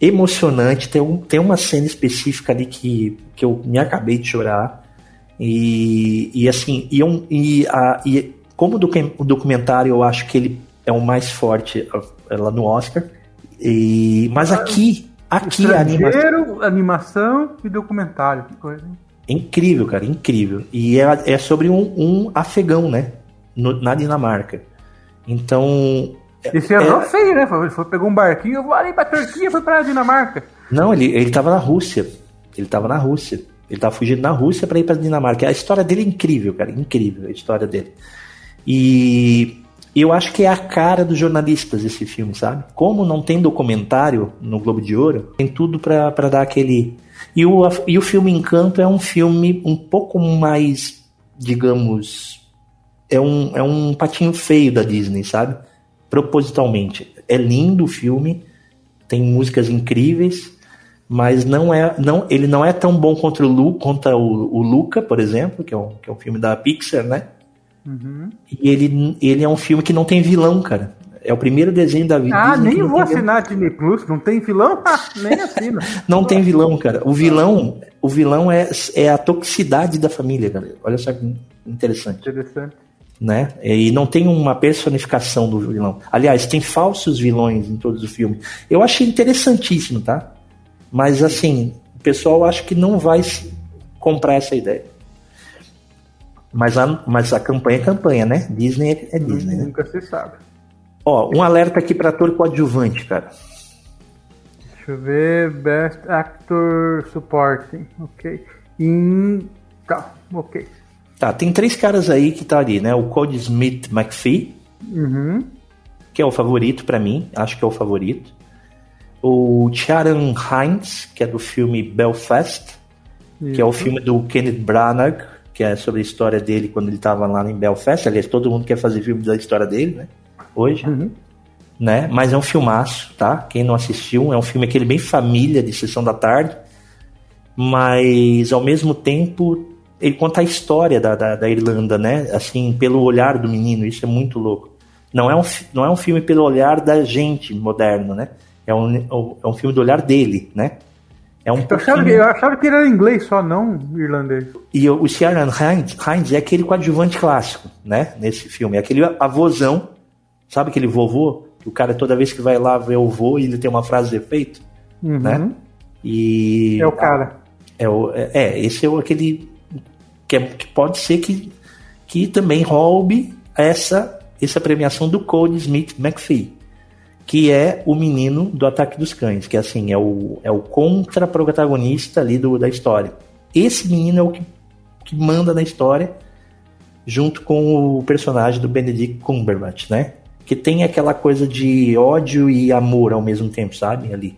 emocionante. Tem, um, tem uma cena específica ali que, que eu me acabei de chorar. E, e assim, e, um, e, a, e como o documentário eu acho que ele é o mais forte lá no Oscar. E, mas aqui, aqui a animação. animação e documentário, que coisa, hein? Incrível, cara, incrível. E é, é sobre um, um afegão, né? No, na Dinamarca. Então. Esse ano é, feio, né? Foi, foi, pegou um barquinho, eu vou ali pra Turquia, foi pra Dinamarca. Não, ele, ele tava na Rússia. Ele tava na Rússia. Ele tava fugindo na Rússia para ir pra Dinamarca. A história dele é incrível, cara. Incrível a história dele. E eu acho que é a cara dos jornalistas esse filme, sabe? Como não tem documentário no Globo de Ouro, tem tudo para dar aquele. E o, e o filme Encanto é um filme um pouco mais, digamos. É um, é um patinho feio da Disney, sabe? Propositalmente. É lindo o filme, tem músicas incríveis, mas não é, não, ele não é tão bom contra o, Lu, contra o, o Luca, por exemplo, que é, um, que é um filme da Pixar, né? Uhum. E ele, ele é um filme que não tem vilão, cara. É o primeiro desenho da vida. Ah, nem vou assinar Disney Plus, não tem vilão? Ah, nem assina. não tem vilão, cara. O vilão, o vilão é, é a toxicidade da família, cara. Olha só que interessante. Interessante. Né? E não tem uma personificação do vilão. Aliás, tem falsos vilões em todos os filmes. Eu achei interessantíssimo, tá? Mas assim, o pessoal acho que não vai comprar essa ideia. Mas a, mas a campanha é campanha, né? Disney é, é Disney. Né? Nunca se sabe. Ó, um alerta aqui para ator coadjuvante, cara. Deixa eu ver. Best Actor Supporting. Ok. In... Tá, ok. Tá, tem três caras aí que tá ali, né? O Cody Smith McPhee, uhum. que é o favorito para mim, acho que é o favorito. O Sharon Hines, que é do filme Belfast, Isso. que é o filme do Kenneth Branagh, que é sobre a história dele quando ele estava lá em Belfast. Aliás, todo mundo quer fazer filme da história dele, né? Hoje. Uhum. Né? Mas é um filmaço, tá? Quem não assistiu, é um filme aquele bem família de sessão da tarde, mas ao mesmo tempo ele conta a história da, da, da, Irlanda, né? Assim, pelo olhar do menino, isso é muito louco. Não é um, não é um filme pelo olhar da gente moderno, né? É um, é um filme do olhar dele, né? É um eu, achava que, eu achava que ele era inglês só, não irlandês. E o Ciaran Hines, Hines é aquele coadjuvante clássico, né? Nesse filme. É aquele avôzão, sabe aquele vovô? Que o cara toda vez que vai lá ver o vô e ele tem uma frase de efeito, uhum. né? E... É o cara. É, o, é, é esse é aquele que, é, que pode ser que, que também roube essa, essa premiação do Cody Smith McPhee que é o menino do Ataque dos Cães, que assim, é o, é o contra-protagonista ali do, da história. Esse menino é o que, que manda na história, junto com o personagem do Benedict Cumberbatch, né? Que tem aquela coisa de ódio e amor ao mesmo tempo, sabe? Ali.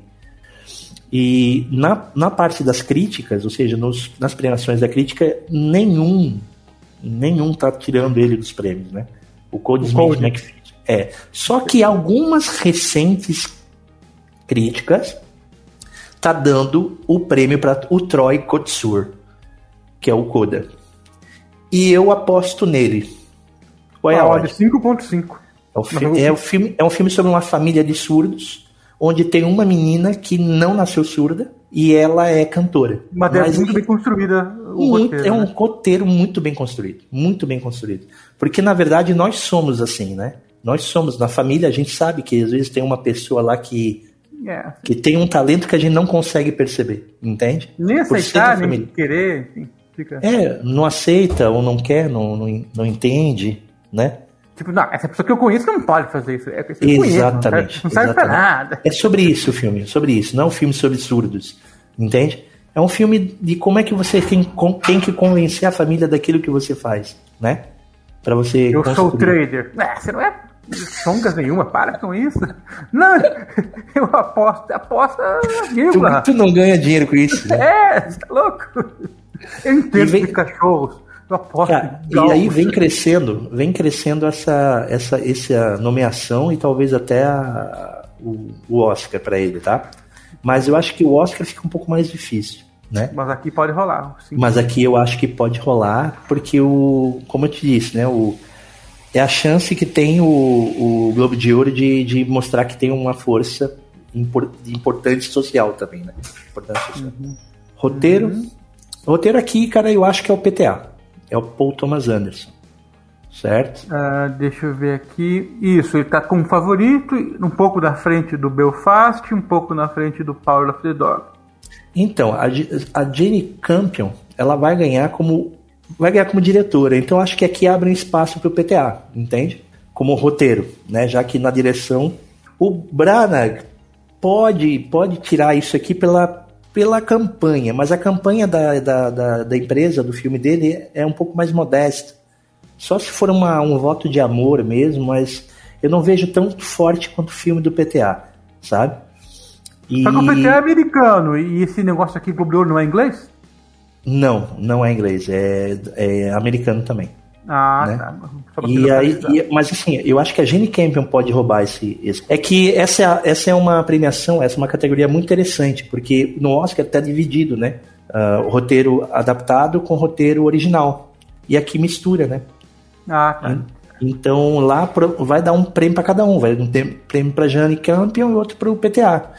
E na, na parte das críticas, ou seja, nos, nas premiações da crítica, nenhum nenhum tá tirando ele dos prêmios, né? O Cody Smith McPhee é. Só que algumas recentes críticas tá dando o prêmio para o Troy Kotsur, que é o Coda. E eu aposto nele. Qual é a hora? 5.5. É, o é, o filme, é um filme sobre uma família de surdos, onde tem uma menina que não nasceu surda e ela é cantora. Mas, Mas é muito bem construída o muito, roteiro. É um né? roteiro muito bem construído. Muito bem construído. Porque, na verdade, nós somos assim, né? Nós somos, na família, a gente sabe que às vezes tem uma pessoa lá que, é. que tem um talento que a gente não consegue perceber, entende? Nem aceitar, nem querer, enfim, fica... É, não aceita ou não quer, não, não, não entende, né? Tipo, não, essa pessoa que eu conheço não pode fazer isso. É exatamente. Conheço, não serve, não serve pra nada. É sobre isso o filme, sobre isso. Não é um filme sobre surdos, entende? É um filme de como é que você tem, tem que convencer a família daquilo que você faz, né? Para você. Eu construir. sou trader. É, você não é songas nenhuma, para com isso. Não, eu aposto, aposta vírgula. Tu, tu não ganha dinheiro com isso. Né? É, você tá louco. Eu entendo vem, de cachorros. Eu aposto. Cara, e aí vem crescendo, vem crescendo essa, essa, essa nomeação e talvez até a, o, o Oscar para ele, tá? Mas eu acho que o Oscar fica um pouco mais difícil. Né? Mas aqui pode rolar. Sim. Mas aqui eu acho que pode rolar, porque o, como eu te disse, né, o, é a chance que tem o, o Globo de Ouro de, de mostrar que tem uma força importante social também, né? Social. Uhum. Roteiro. Uhum. Roteiro aqui, cara, eu acho que é o PTA. É o Paul Thomas Anderson. Certo? Uh, deixa eu ver aqui. Isso, ele tá como favorito, um pouco na frente do Belfast, um pouco na frente do Power of the Dog. Então, a, a Jane Campion, ela vai ganhar como vai ganhar como diretora. Então acho que aqui abre um espaço para o PTA, entende? Como roteiro, né? Já que na direção o Branagh pode pode tirar isso aqui pela pela campanha, mas a campanha da, da, da, da empresa, do filme dele, é um pouco mais modesta. Só se for uma, um voto de amor mesmo, mas eu não vejo tão forte quanto o filme do PTA, sabe? E... Só que o PTA é americano e esse negócio aqui Globo não é inglês? Não, não é inglês, é, é americano também. Ah, né? tá. E aí, e, mas assim, eu acho que a Jenny Campion pode roubar esse, esse. É que essa é, essa é uma premiação, essa é uma categoria muito interessante, porque no Oscar está dividido, né? Uh, roteiro adaptado com roteiro original. E aqui mistura, né? Ah, tá. Então lá vai dar um prêmio para cada um, vai um prêmio para Jane Campion e outro para o PTA.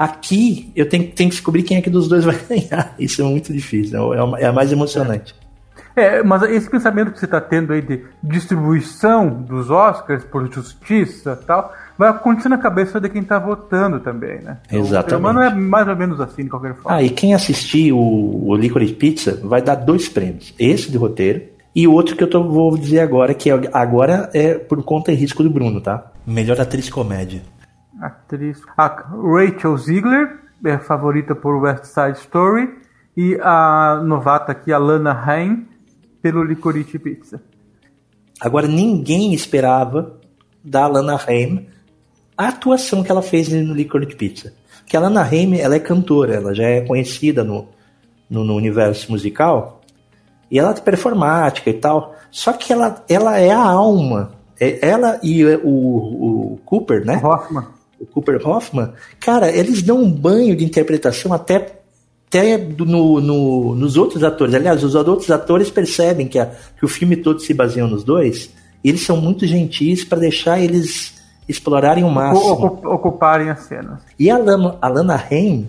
Aqui eu tenho, tenho que descobrir quem é que dos dois vai ganhar. Isso é muito difícil, é, é a mais emocionante. É, mas esse pensamento que você está tendo aí de distribuição dos Oscars por justiça tal, vai acontecer na cabeça de quem está votando também, né? Então, Exatamente. Mas é mais ou menos assim, de qualquer forma. Ah, e quem assistir o, o Licorice Pizza vai dar dois prêmios. Esse de roteiro e outro que eu tô, vou dizer agora, que é, agora é por conta e risco do Bruno, tá? Melhor atriz comédia atriz. A Rachel Ziegler é favorita por West Side Story e a novata aqui, a Lana Haim, pelo Licorice Pizza. Agora, ninguém esperava da Lana Haim a atuação que ela fez no Licorice Pizza. Porque a Lana Haim, ela é cantora, ela já é conhecida no, no, no universo musical, e ela é performática e tal. Só que ela, ela é a alma. É, ela e o, o Cooper, né? Hoffman o Cooper Hoffman, cara, eles dão um banho de interpretação até, até no, no, nos outros atores. Aliás, os outros atores percebem que, a, que o filme todo se baseia nos dois, e eles são muito gentis para deixar eles explorarem o máximo. Ocuparem as cenas. E a Lana, a Lana Haim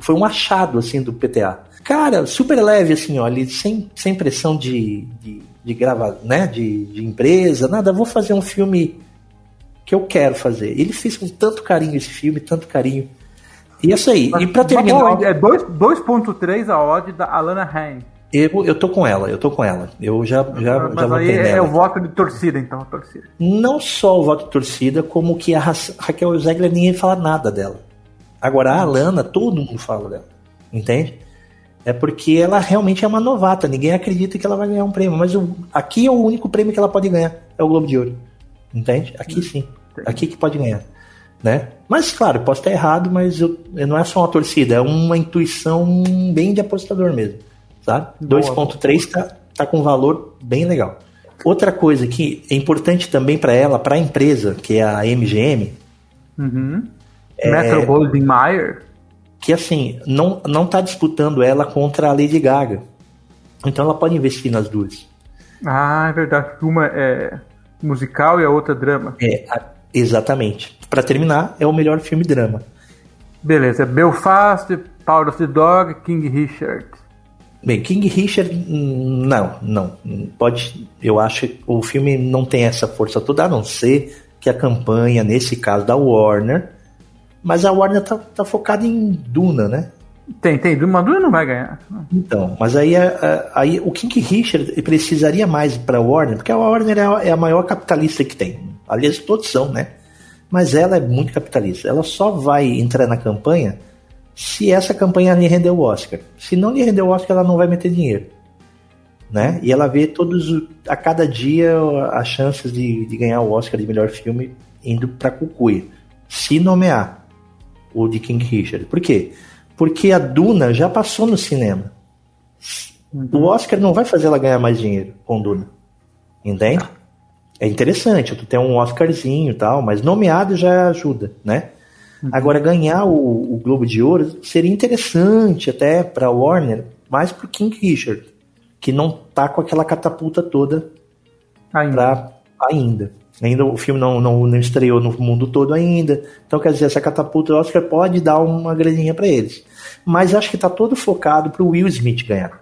foi um achado, assim, do PTA. Cara, super leve, assim, ali, sem, sem pressão de, de, de gravar, né, de, de empresa, nada, vou fazer um filme que eu quero fazer. Ele fez com tanto carinho esse filme, tanto carinho. E isso aí. Mas, e pra terminar. Bom, é 2.3 a odd da Alana Haim. Eu, eu tô com ela, eu tô com ela. Eu já, já, Mas já votei é, nela. O voto de torcida, então, torcida. Não só o voto de torcida, como que a Raquel Zegler ninguém fala nada dela. Agora a Alana, todo mundo fala dela. Entende? É porque ela realmente é uma novata, ninguém acredita que ela vai ganhar um prêmio. Mas o, aqui é o único prêmio que ela pode ganhar, é o Globo de Ouro. Entende? Aqui sim. Aqui que pode ganhar. Né? Mas, claro, posso estar errado, mas eu, não é só uma torcida, é uma intuição bem de apostador mesmo. Sabe? 2.3 tá, tá com valor bem legal. Outra coisa que é importante também para ela, para a empresa, que é a MGM. Uhum. É, Metro Goldwyn Mayer. Que assim, não, não tá disputando ela contra a Lady Gaga. Então ela pode investir nas duas. Ah, é verdade. Uma é musical e a outra drama. É, a, exatamente. Para terminar, é o melhor filme drama. Beleza, Belfast, Power of the Dog, King Richard. Bem, King Richard, não, não. Pode, eu acho que o filme não tem essa força toda, a não ser que a campanha, nesse caso da Warner, mas a Warner tá, tá focada em Duna, né? Tem, tem. Maduro não vai ganhar. Então, mas aí, aí o King Richard precisaria mais para a Warner, porque a Warner é a, é a maior capitalista que tem. Aliás, todos são, né? Mas ela é muito capitalista. Ela só vai entrar na campanha se essa campanha lhe render o Oscar. Se não lhe render o Oscar, ela não vai meter dinheiro. Né? E ela vê todos a cada dia as chances de, de ganhar o Oscar de melhor filme indo para Cucuia. Se nomear o de King Richard. Por quê? Porque a Duna já passou no cinema. Uhum. O Oscar não vai fazer ela ganhar mais dinheiro com Duna. Entende? É interessante, tu tem um Oscarzinho e tal, mas nomeado já ajuda, né? Uhum. Agora, ganhar o, o, Globo de Ouro seria interessante até para Warner, mais pro King Richard, que não tá com aquela catapulta toda ainda. Pra, ainda. Ainda o filme não, não, não, estreou no mundo todo ainda. Então, quer dizer, essa catapulta do Oscar pode dar uma graninha para eles. Mas acho que está todo focado para o Will Smith ganhar.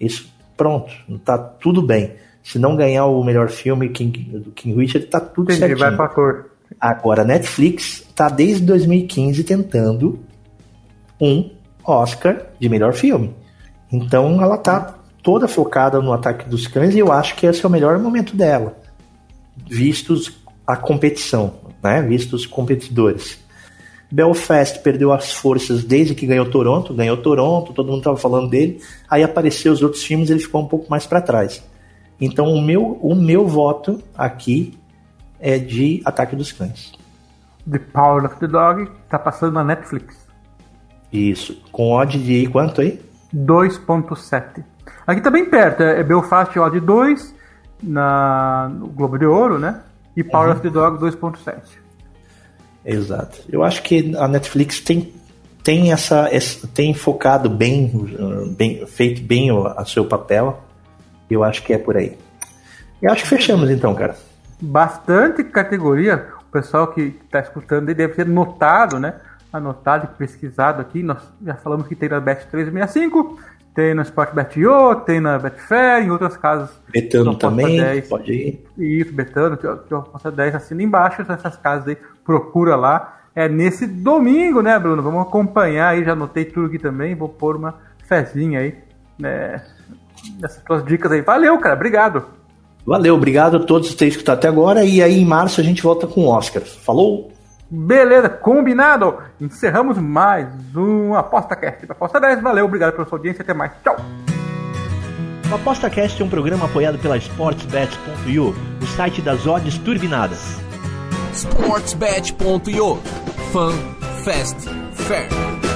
Isso, pronto, está tudo bem. Se não ganhar o melhor filme King, do King Richard, tá tudo Entendi, certinho. Vai pra cor. Agora, Netflix tá desde 2015 tentando um Oscar de melhor filme. Então ela tá toda focada no Ataque dos Cães e eu acho que esse é o melhor momento dela, vistos a competição, né? Vistos os competidores. Belfast perdeu as forças desde que ganhou Toronto, ganhou Toronto, todo mundo estava falando dele. Aí apareceu os outros filmes, ele ficou um pouco mais para trás. Então o meu, o meu voto aqui é de Ataque dos Cães. The Power of the Dog tá passando na Netflix. Isso. Com odd de quanto aí? 2.7. Aqui tá bem perto. É Belfast odd 2 na, no Globo de Ouro, né? E Power uhum. of the Dog 2.7. Exato. Eu acho que a Netflix tem tem essa, essa tem focado bem, bem feito bem o a seu papel eu acho que é por aí. Eu acho que fechamos então, cara. Bastante categoria. O pessoal que está escutando deve ter notado, né? Anotado e pesquisado aqui. Nós já falamos que tem na Bet 365, tem no Sportbet.io, tem na Betfair, em outras casas. Betano também, 10. pode ir. Isso, Betano, aposta 10 assina embaixo, essas casas aí, procura lá. É nesse domingo, né, Bruno? Vamos acompanhar aí, já anotei tudo aqui também, vou pôr uma fezinha aí, né? Essas tuas dicas aí. Valeu, cara. Obrigado. Valeu, obrigado a todos que têm escutado até agora. E aí, em março, a gente volta com o Oscar. Falou! Beleza, combinado! Encerramos mais um Aposta Cast. Aposta 10, valeu, obrigado pela sua audiência, até mais, tchau! O Aposta Cast é um programa apoiado pela SportsBet.io, o site das odds turbinadas. SportsBet.io Fun, Fast, Fair.